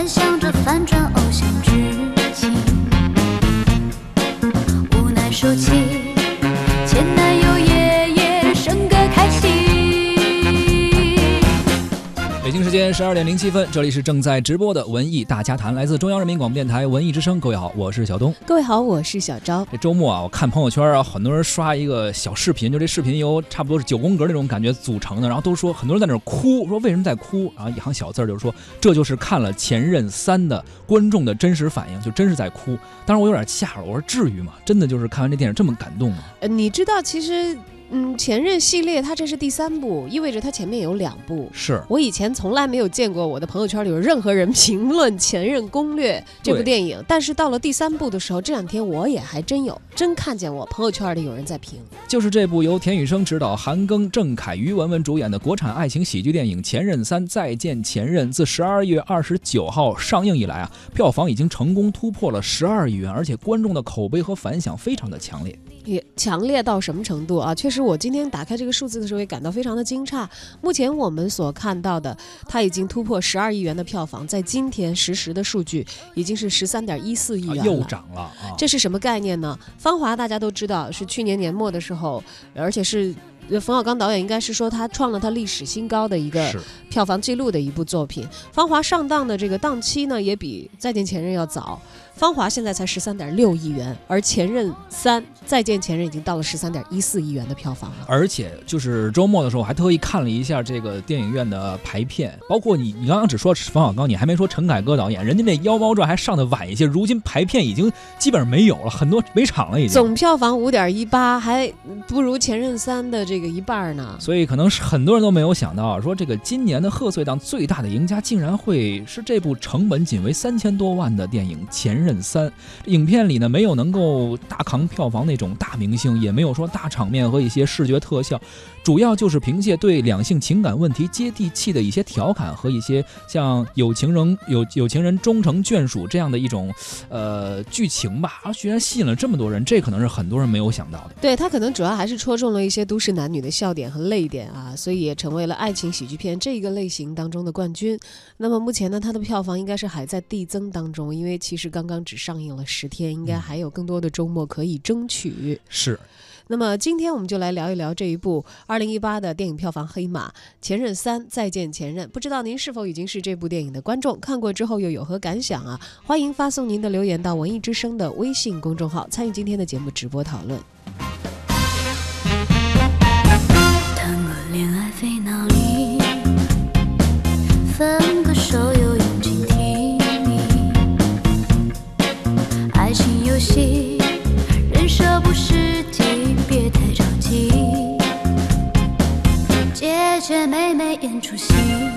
幻想着反转十二点零七分，这里是正在直播的文艺大家谈，来自中央人民广播电台文艺之声。各位好，我是小东。各位好，我是小昭。这周末啊，我看朋友圈啊，很多人刷一个小视频，就这视频由差不多是九宫格那种感觉组成的，然后都说很多人在那儿哭，说为什么在哭？然后一行小字儿就是说，这就是看了《前任三》的观众的真实反应，就真是在哭。当时我有点吓了，我说至于吗？真的就是看完这电影这么感动吗？呃，你知道其实。嗯，前任系列它这是第三部，意味着它前面有两部。是我以前从来没有见过我的朋友圈里有任何人评论《前任攻略》这部电影，但是到了第三部的时候，这两天我也还真有真看见我朋友圈里有人在评，就是这部由田雨生执导、韩庚、郑恺、于文文主演的国产爱情喜剧电影《前任三：再见前任》，自十二月二十九号上映以来啊，票房已经成功突破了十二亿元，而且观众的口碑和反响非常的强烈。也强烈到什么程度啊？确实，我今天打开这个数字的时候也感到非常的惊诧。目前我们所看到的，它已经突破十二亿元的票房，在今天实时的数据已经是十三点一四亿元了，又涨了啊！这是什么概念呢？《芳华》大家都知道是去年年末的时候，而且是冯小刚导演应该是说他创了他历史新高的一个票房记录的一部作品。《芳华》上档的这个档期呢，也比《再见前任》要早。芳华现在才十三点六亿元，而前任三再见前任已经到了十三点一四亿元的票房了。而且就是周末的时候，我还特意看了一下这个电影院的排片，包括你，你刚刚只说冯小刚，你还没说陈凯歌导演，人家那《妖猫传》还上的晚一些，如今排片已经基本上没有了，很多没场了已经。总票房五点一八，还不如前任三的这个一半呢。所以可能是很多人都没有想到，说这个今年的贺岁档最大的赢家，竟然会是这部成本仅为三千多万的电影《前任》。三。影片里呢，没有能够大扛票房那种大明星，也没有说大场面和一些视觉特效，主要就是凭借对两性情感问题接地气的一些调侃和一些像有情人有有情人终成眷属这样的一种呃剧情吧，而居然吸引了这么多人，这可能是很多人没有想到的。对他可能主要还是戳中了一些都市男女的笑点和泪点啊，所以也成为了爱情喜剧片这个类型当中的冠军。那么目前呢，它的票房应该是还在递增当中，因为其实刚刚。只上映了十天，应该还有更多的周末可以争取。是，那么今天我们就来聊一聊这一部二零一八的电影票房黑马《前任三：再见前任》。不知道您是否已经是这部电影的观众？看过之后又有何感想啊？欢迎发送您的留言到文艺之声的微信公众号，参与今天的节目直播讨论。谈过恋爱费脑熟悉，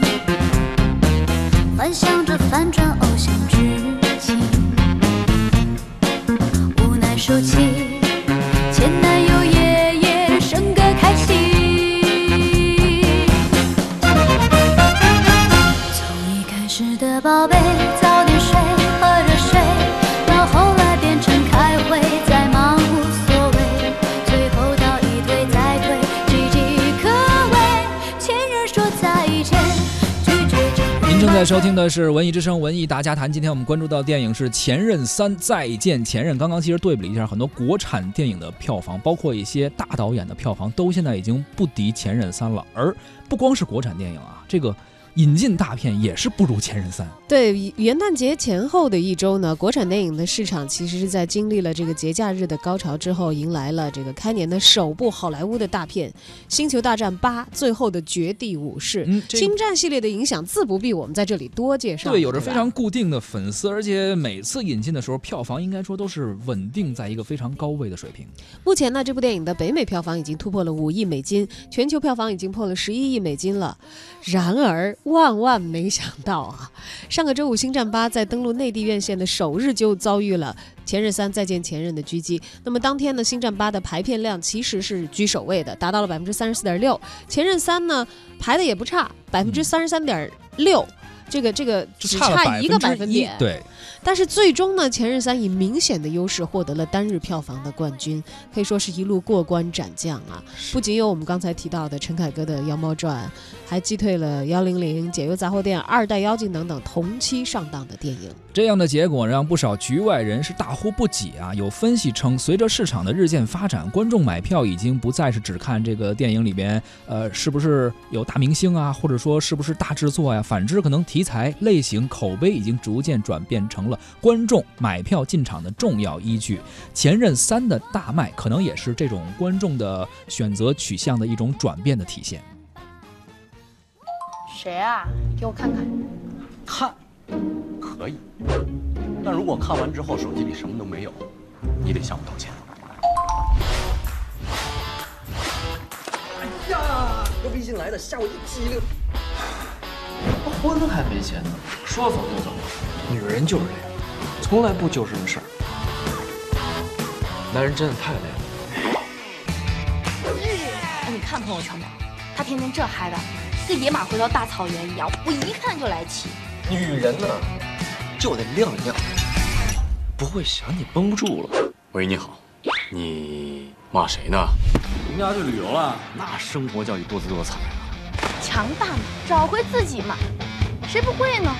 正在收听的是《文艺之声·文艺大家谈》。今天我们关注到电影是《前任三：再见前任》。刚刚其实对比了一下，很多国产电影的票房，包括一些大导演的票房，都现在已经不敌《前任三》了。而不光是国产电影啊，这个。引进大片也是不如《前任三》。对，元旦节前后的一周呢，国产电影的市场其实是在经历了这个节假日的高潮之后，迎来了这个开年的首部好莱坞的大片《星球大战八：最后的绝地武士》。嗯，星战系列的影响自不必我们在这里多介绍。对，有着非常固定的粉丝，而且每次引进的时候，票房应该说都是稳定在一个非常高位的水平。目前呢，这部电影的北美票房已经突破了五亿美金，全球票房已经破了十一亿美金了。然而，万万没想到啊！上个周五，《星战八》在登陆内地院线的首日就遭遇了《前任三：再见前任》的狙击。那么当天呢，《星战八》的排片量其实是居首位的，达到了百分之三十四点六。《前任三》呢排的也不差，百分之三十三点六。这个这个只差一个百分点。对。但是最终呢，《前任三》以明显的优势获得了单日票房的冠军，可以说是一路过关斩将啊！不仅有我们刚才提到的陈凯歌的《妖猫传》，还击退了《幺零零》《解忧杂货店》《二代妖精》等等同期上档的电影。这样的结果让不少局外人是大呼不解啊！有分析称，随着市场的日渐发展，观众买票已经不再是只看这个电影里边，呃，是不是有大明星啊，或者说是不是大制作呀？反之，可能题材、类型、口碑已经逐渐转变成了观众买票进场的重要依据。《前任三》的大卖，可能也是这种观众的选择取向的一种转变的体现。谁啊？给我看看。看，可以。但如果看完之后手机里什么都没有，你得向我道歉。哎呀，我微信来的，吓我一激灵。婚还没结呢，说走就走。女人就是这样，从来不揪什么事儿。男人真的太累了。哎，你看朋友圈没？他天天这嗨的，跟野马回到大草原一样，我一看就来气。女人呢，就得亮亮，不会想你绷不住了。喂，你好，你骂谁呢？人家去旅游了，那生活叫一多姿多彩啊！强大嘛，找回自己嘛，谁不会呢？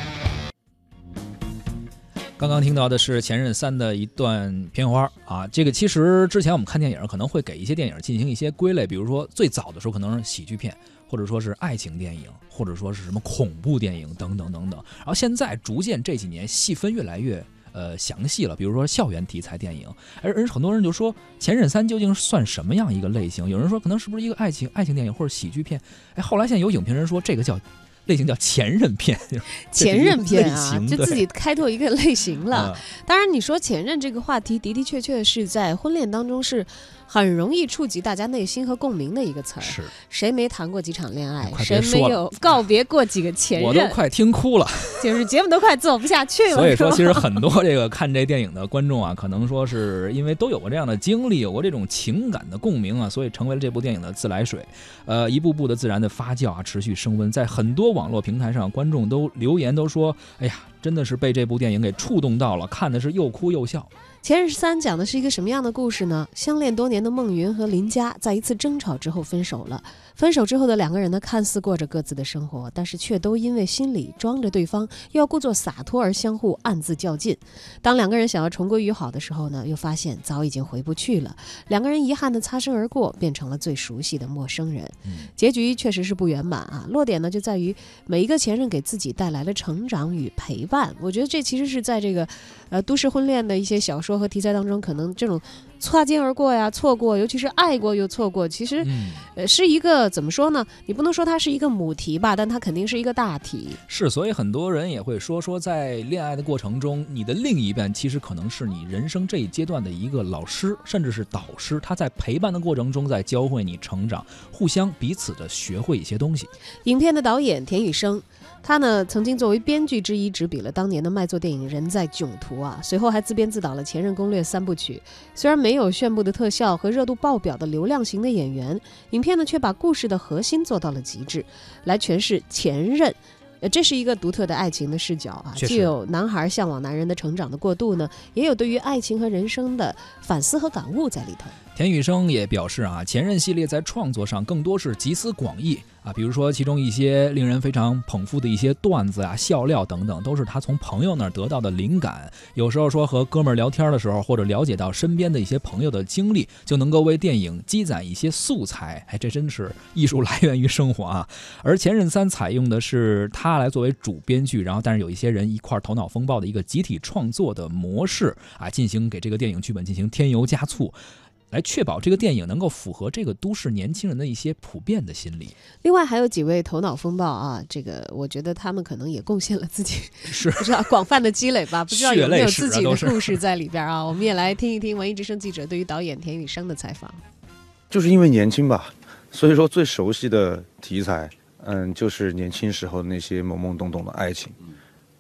刚刚听到的是《前任三》的一段片花啊，这个其实之前我们看电影可能会给一些电影进行一些归类，比如说最早的时候可能是喜剧片，或者说是爱情电影，或者说是什么恐怖电影等等等等。然后现在逐渐这几年细分越来越呃详细了，比如说校园题材电影，而而很多人就说《前任三》究竟算什么样一个类型？有人说可能是不是一个爱情爱情电影或者喜剧片？哎，后来现在有影评人说这个叫。类型叫前任片，前任片啊，就自己开拓一个类型了。嗯当然，你说前任这个话题的的确确是在婚恋当中是很容易触及大家内心和共鸣的一个词儿。是谁没谈过几场恋爱？谁没有告别过几个前任？我都快听哭了。就是节目都快做不下去了。所以说，其实很多这个看这电影的观众啊，可能说是因为都有过这样的经历，有过这种情感的共鸣啊，所以成为了这部电影的自来水。呃，一步步的自然的发酵啊，持续升温，在很多网络平台上，观众都留言都说：“哎呀，真的是被这部电影给触动到了，看的是又哭又笑。《前任十三》讲的是一个什么样的故事呢？相恋多年的孟云和林佳在一次争吵之后分手了。分手之后的两个人呢，看似过着各自的生活，但是却都因为心里装着对方，又要故作洒脱而相互暗自较劲。当两个人想要重归于好的时候呢，又发现早已经回不去了。两个人遗憾的擦身而过，变成了最熟悉的陌生人。嗯结局确实是不圆满啊。落点呢就在于每一个前任给自己带来了成长与陪伴。我觉得这其实是在这个呃都市婚恋的一些小说和题材当中，可能这种擦肩而过呀、错过，尤其是爱过又错过，其实嗯，呃是一个怎么说呢？你不能说它是一个母题吧，但它肯定是一个大题。是，所以很多人也会说说，在恋爱的过程中，你的另一半其实可能是你人生这一阶段的一个老师，甚至是导师。他在陪伴的过程中，在教会你成长，互相彼此的学会一些东西。影片的导演田雨生，他呢曾经作为编剧之一执笔了当年的卖座电影《人在囧途》啊，随后还自编自导了《前任攻略》三部曲。虽然没有炫目的特效和热度爆表的流量型的演员，影片呢却把故事的核心做到了极致，来诠释前任。呃，这是一个独特的爱情的视角啊，既有男孩向往男人的成长的过渡呢，也有对于爱情和人生的反思和感悟在里头。田雨生也表示啊，前任系列在创作上更多是集思广益啊，比如说其中一些令人非常捧腹的一些段子啊、笑料等等，都是他从朋友那儿得到的灵感。有时候说和哥们儿聊天的时候，或者了解到身边的一些朋友的经历，就能够为电影积攒一些素材。哎，这真是艺术来源于生活啊！而《前任三》采用的是他来作为主编剧，然后但是有一些人一块儿头脑风暴的一个集体创作的模式啊，进行给这个电影剧本进行添油加醋。来确保这个电影能够符合这个都市年轻人的一些普遍的心理。另外还有几位头脑风暴啊，这个我觉得他们可能也贡献了自己是 不知道广泛的积累吧，不知道有没有自己的故事在里边啊。我们也来听一听文艺之声记者对于导演田雨生的采访。就是因为年轻吧，所以说最熟悉的题材，嗯，就是年轻时候那些懵懵懂懂的爱情。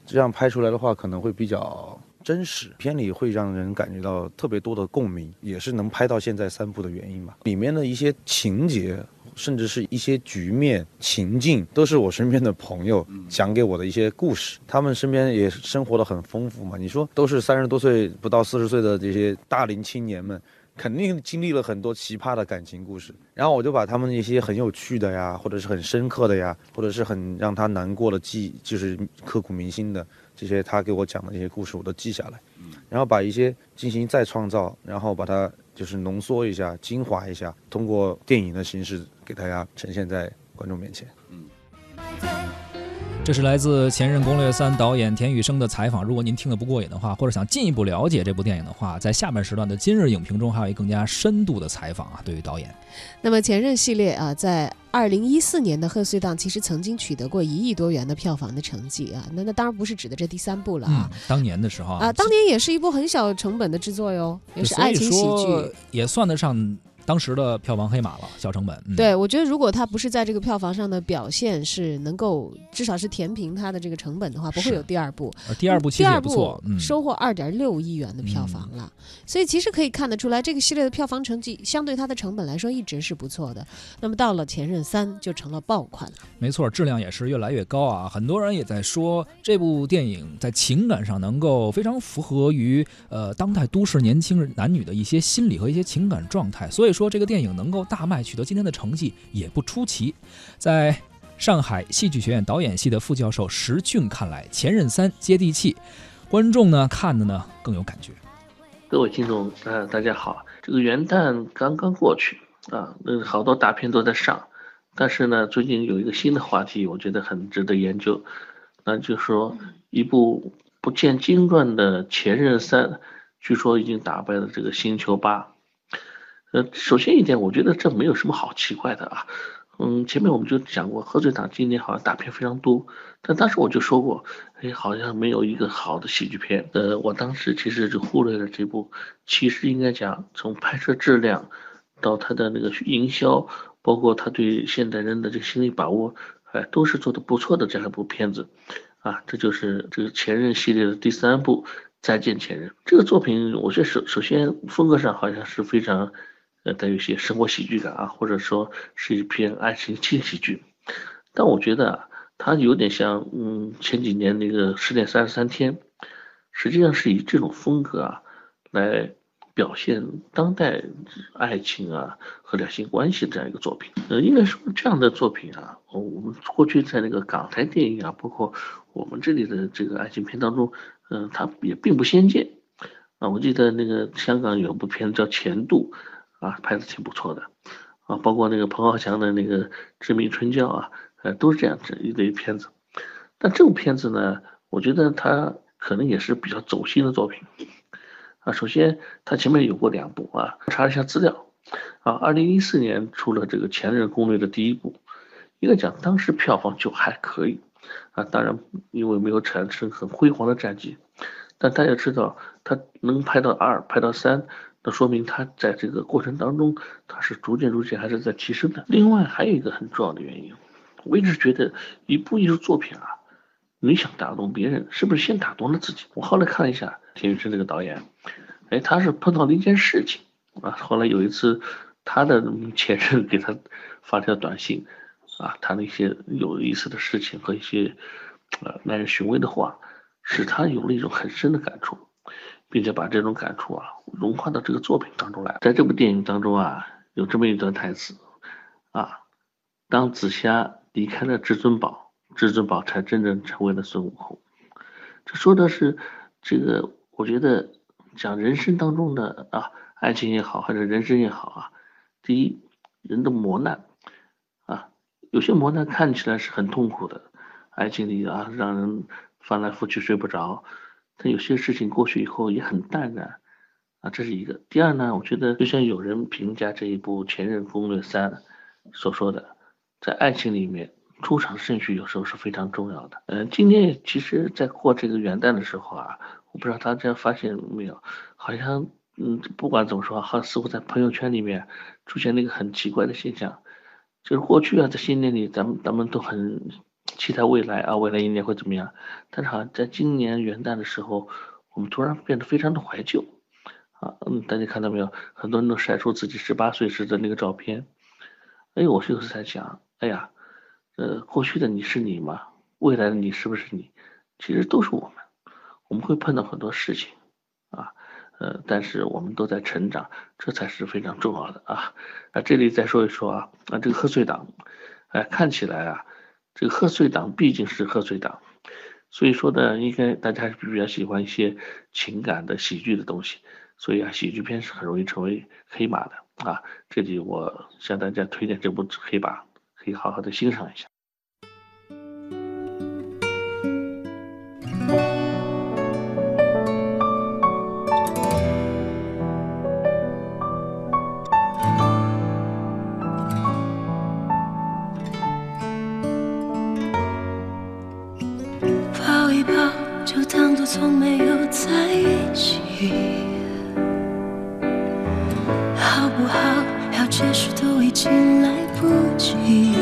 这样拍出来的话，可能会比较真实，片里会让人感觉到特别多的共鸣，也是能拍到现在三部的原因吧。里面的一些情节甚至是一些局面情境，都是我身边的朋友讲给我的一些故事。他们身边也生活的很丰富嘛。你说都是三十多岁不到四十岁的这些大龄青年们。肯定经历了很多奇葩的感情故事，然后我就把他们一些很有趣的呀，或者是很深刻的呀，或者是很让他难过的记，就是刻骨铭心的这些他给我讲的这些故事，我都记下来，然后把一些进行再创造，然后把它就是浓缩一下、精华一下，通过电影的形式给大家呈现在观众面前。这是来自《前任攻略三》导演田雨生的采访。如果您听得不过瘾的话，或者想进一步了解这部电影的话，在下半时段的今日影评中还有一更加深度的采访啊。对于导演，那么《前任》系列啊，在二零一四年的贺岁档其实曾经取得过一亿多元的票房的成绩啊。那那当然不是指的这第三部了啊。当年的时候啊，当年也是一部很小成本的制作哟，也是爱情喜剧，也算得上。当时的票房黑马了，小成本。对，我觉得如果他不是在这个票房上的表现是能够至少是填平他的这个成本的话，不会有第二部。第二部其实也不错，收获二点六亿元的票房了。所以其实可以看得出来，这个系列的票房成绩相对它的成本来说一直是不错的。那么到了《前任三》就成了爆款了。没错，质量也是越来越高啊！很多人也在说这部电影在情感上能够非常符合于呃当代都市年轻人男女的一些心理和一些情感状态，所以。说这个电影能够大卖，取得今天的成绩也不出奇。在上海戏剧学院导演系的副教授石俊看来，《前任三》接地气，观众呢看的呢更有感觉。各位听众，呃，大家好，这个元旦刚刚过去啊，那好多大片都在上，但是呢，最近有一个新的话题，我觉得很值得研究，那就是说一部不见经传的《前任三》，据说已经打败了这个《星球八》。呃，首先一点，我觉得这没有什么好奇怪的啊。嗯，前面我们就讲过，贺岁档今年好像大片非常多，但当时我就说过，哎，好像没有一个好的喜剧片。呃，我当时其实就忽略了这部，其实应该讲从拍摄质量到它的那个营销，包括他对现代人的这个心理把握，哎，都是做的不错的这样一部片子。啊，这就是这个前任系列的第三部《再见前任》这个作品，我觉得首首先风格上好像是非常。呃，带有一些生活喜剧感啊，或者说是一篇爱情轻喜剧，但我觉得啊，它有点像嗯前几年那个《十点三十三天》，实际上是以这种风格啊来表现当代爱情啊和两性关系这样一个作品。呃，应该说这样的作品啊，我们过去在那个港台电影啊，包括我们这里的这个爱情片当中，嗯，它也并不鲜见啊。我记得那个香港有部片叫《前度》。啊，拍的挺不错的，啊，包括那个彭浩翔的那个《致命春娇》啊，呃，都是这样子一类片子。但这部片子呢，我觉得它可能也是比较走心的作品。啊，首先它前面有过两部啊，查了一下资料，啊，二零一四年出了这个《前任攻略》的第一部，应该讲当时票房就还可以，啊，当然因为没有产生很辉煌的战绩，但大家知道它能拍到二，拍到三。那说明他在这个过程当中，他是逐渐逐渐还是在提升的。另外还有一个很重要的原因，我一直觉得一部艺术作品啊，你想打动别人，是不是先打动了自己？我后来看了一下田雨生这个导演，哎，他是碰到了一件事情啊。后来有一次，他的 前任给他发条短信，啊，谈了一些有意思的事情和一些呃耐人寻味的话，使他有了一种很深的感触。并且把这种感触啊融化到这个作品当中来。在这部电影当中啊，有这么一段台词啊：当紫霞离开了至尊宝，至尊宝才真正成为了孙悟空。这说的是这个，我觉得讲人生当中的啊，爱情也好，还是人生也好啊，第一，人的磨难啊，有些磨难看起来是很痛苦的，爱情里啊，让人翻来覆去睡不着。他有些事情过去以后也很淡然，啊，这是一个。第二呢，我觉得就像有人评价这一部《前任攻略三》所说的，在爱情里面出场顺序有时候是非常重要的。嗯，今天其实，在过这个元旦的时候啊，我不知道大家发现没有，好像嗯，不管怎么说，好像似乎在朋友圈里面出现了一个很奇怪的现象，就是过去啊，在新年里，咱们咱们都很。期待未来啊，未来一年会怎么样？但是好像在今年元旦的时候，我们突然变得非常的怀旧啊，嗯，大家看到没有？很多人都晒出自己十八岁时的那个照片哎，我就是在想，哎呀，呃，过去的你是你吗？未来的你是不是你？其实都是我们，我们会碰到很多事情，啊，呃，但是我们都在成长，这才是非常重要的啊。啊，这里再说一说啊，啊，这个贺岁档，哎，看起来啊，这个贺岁档毕竟是贺岁档，所以说呢，应该大家还是比较喜欢一些情感的喜剧的东西，所以啊，喜剧片是很容易成为黑马的啊。这里我向大家推荐这部黑马，可以好好的欣赏一下。从没有在一起，好不好？要解释都已经来不及。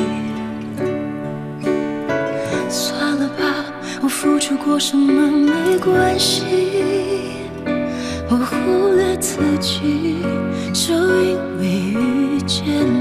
算了吧，我付出过什么没关系，我忽略自己，就因为遇见你，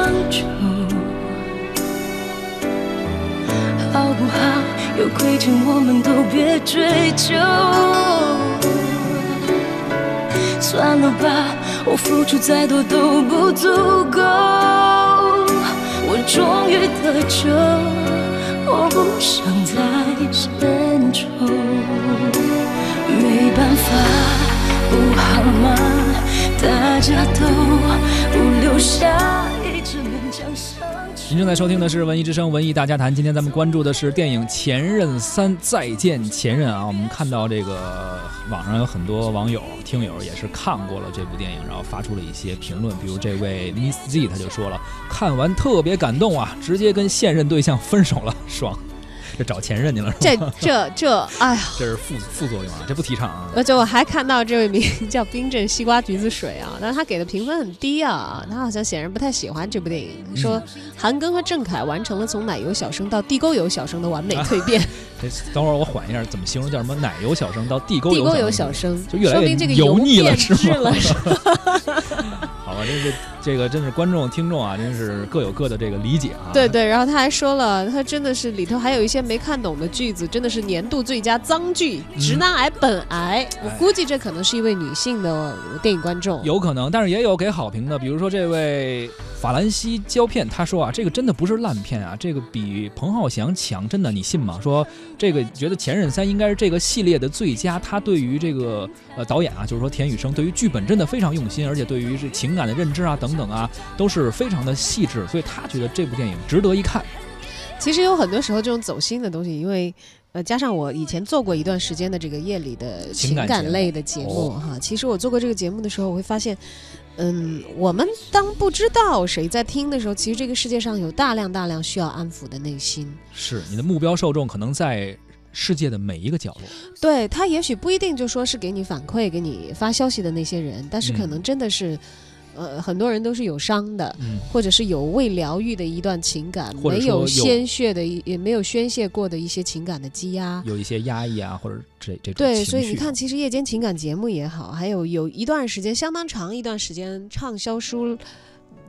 长久，好不好？有亏欠我们都别追究。算了吧，我付出再多都不足够。我终于得救，我不想再献丑。没办法，不好吗？大家都不留下您正在收听的是《文艺之声·文艺大家谈》，今天咱们关注的是电影《前任三：再见前任》啊。我们看到这个网上有很多网友、听友也是看过了这部电影，然后发出了一些评论。比如这位 Miss Z 他就说了，看完特别感动啊，直接跟现任对象分手了，爽。这找前任去了，这这这，哎呀，这是副副作用啊，这不提倡啊。而且我还看到这位名叫冰镇西瓜橘子水啊，但是他给的评分很低啊，他好像显然不太喜欢这部电影，说韩庚和郑恺完成了从奶油小生到地沟油小生的完美蜕变。等会儿我缓一下，怎么形容？叫什么？奶油小生到地沟地沟油小生，就越来越油腻了，是吗？好吧，这是这个真是观众听众啊，真是各有各的这个理解啊。对对，然后他还说了，他真的是里头还有一些没看懂的句子，真的是年度最佳脏剧，直男癌本癌。我估计这可能是一位女性的电影观众，有可能，但是也有给好评的，比如说这位法兰西胶片，他说啊，这个真的不是烂片啊，这个比彭浩翔强，真的你信吗？说这个觉得《前任三》应该是这个系列的最佳，他对于这个呃导演啊，就是说田雨生对于剧本真的非常用心，而且对于这情感的认知啊等等啊，都是非常的细致，所以他觉得这部电影值得一看。其实有很多时候这种走心的东西，因为呃加上我以前做过一段时间的这个夜里的情感类的节目哈，其实我做过这个节目的时候，我会发现。嗯，我们当不知道谁在听的时候，其实这个世界上有大量大量需要安抚的内心。是你的目标受众可能在世界的每一个角落。对他也许不一定就说是给你反馈、给你发消息的那些人，但是可能真的是，呃，很多人都是有伤的，嗯、或者是有未疗愈的一段情感，没有鲜血的，也没有宣泄过的一些情感的积压，有一些压抑啊，或者这这种对，所以你看，其实夜间情感节目也好，还有有一段时间相当长一段时间畅销书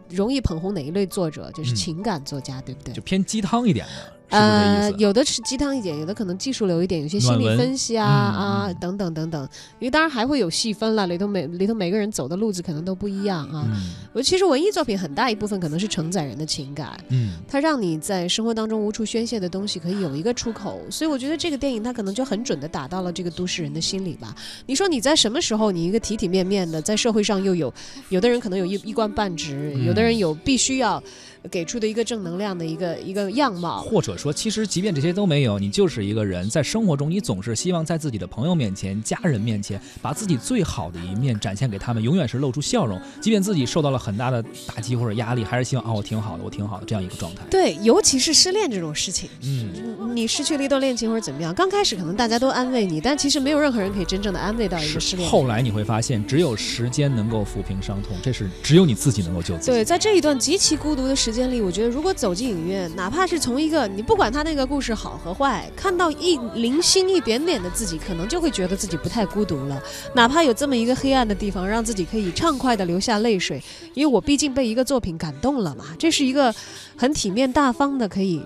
容易捧红哪一类作者，就是情感作家，嗯、对不对？就偏鸡汤一点的。呃？有的是鸡汤一点，有的可能技术流一点，有些心理分析啊、嗯啊嗯等等等等。因为当然还会有细分了，里头每里头每个人走的路子可能都不一样啊。嗯我其实文艺作品很大一部分可能是承载人的情感，嗯，它让你在生活当中无处宣泄的东西可以有一个出口，所以我觉得这个电影它可能就很准的打到了这个都市人的心里吧。你说你在什么时候，你一个体体面面的，在社会上又有，有的人可能有一一官半职，嗯有的人有必须要给出的一个正能量的一个一个样貌。或者说，其实即便这些都没有，你就是一个人，在生活中，你总是希望在自己的朋友面前、家人面前，把自己最好的一面展现给他们，永远是露出笑容。即便自己受到了很大的打击或者压力，还是希望啊，我挺好的，我挺好的这样一个状态。对，尤其是失恋这种事情，嗯，你失去了一段恋情或者怎么样，刚开始可能大家都安慰你，但其实没有任何人可以真正的安慰到一个失恋。后来你会发现，只有时间能够抚平伤痛，这是只有你自己能够救自己。对，在这一段极其孤独的时间里，我觉得如果走进影院，哪怕是从一个你不不管他那个故事好和坏，看到一零星一点点的自己，可能就会觉得自己不太孤独了。哪怕有这么一个黑暗的地方，让自己可以畅快的流下泪水，因为我毕竟被一个作品感动了嘛，这是一个很体面大方的可以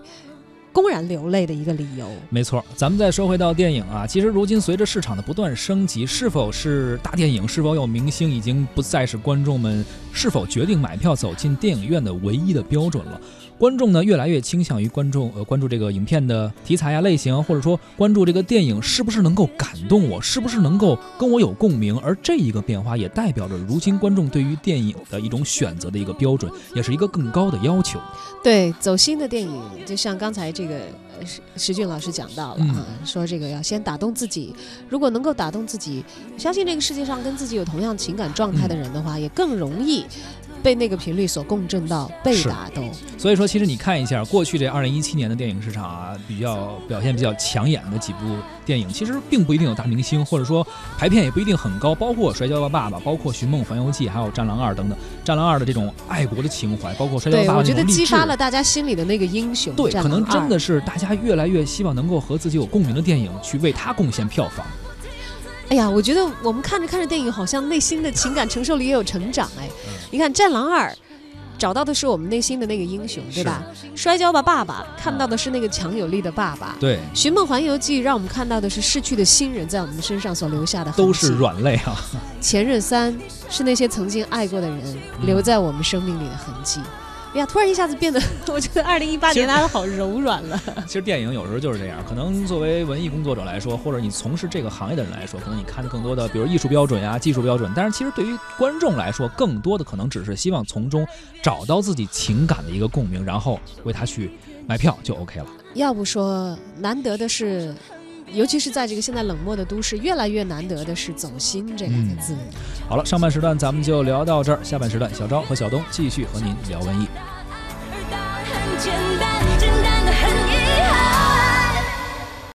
公然流泪的一个理由。没错，咱们再说回到电影啊，其实如今随着市场的不断升级，是否是大电影，是否有明星，已经不再是观众们是否决定买票走进电影院的唯一的标准了。观众呢，越来越倾向于观众呃关注这个影片的题材啊类型，或者说关注这个电影是不是能够感动我，是不是能够跟我有共鸣。而这一个变化也代表着如今观众对于电影的一种选择的一个标准，也是一个更高的要求。对，走心的电影，就像刚才这个呃石石俊老师讲到了啊，说这个要先打动自己，如果能够打动自己，相信这个世界上跟自己有同样情感状态的人的话，也更容易被那个频率所共振到，被打动。所以说，其实你看一下过去这二零一七年的电影市场啊，比较表现比较抢眼的几部电影，其实并不一定有大明星，或者说排片也不一定很高，包括《摔跤吧，爸爸》，包括《寻梦环游记》，还有《战狼二》等等。《战狼二》的这种爱国的情怀，包括《摔跤吧，爸爸》我觉得激发了大家心里的那个英雄。对，可能真的是大家越来越希望能够和自己有共鸣的电影去为他贡献票房。哎呀，我觉得我们看着看着电影，好像内心的情感承受力也有成长哎。嗯你看《战狼二》。找到的是我们内心的那个英雄，对吧？摔跤吧，爸爸！看到的是那个强有力的爸爸。对，《寻梦环游记》让我们看到的是逝去的亲人在我们身上所留下的。都是软肋啊。前任三是那些曾经爱过的人嗯留在我们生命里的痕迹。哎呀，突然一下子变得，我觉得二零一八年大家好柔软了。其实电影有时候就是这样，可能作为文艺工作者来说，或者你从事这个行业的人来说，可能你看的更多的，比如艺术标准呀、技术标准，但是其实对于观众来说，更多的可能只是希望从中找到自己情感的一个共鸣，然后为他去买票就 OK 了。要不说难得的是，尤其是在这个现在冷漠的都市，越来越难得的是走心这两个字。好了，上半时段咱们就聊到这儿，下半时段小昭和小东继续和您聊文艺。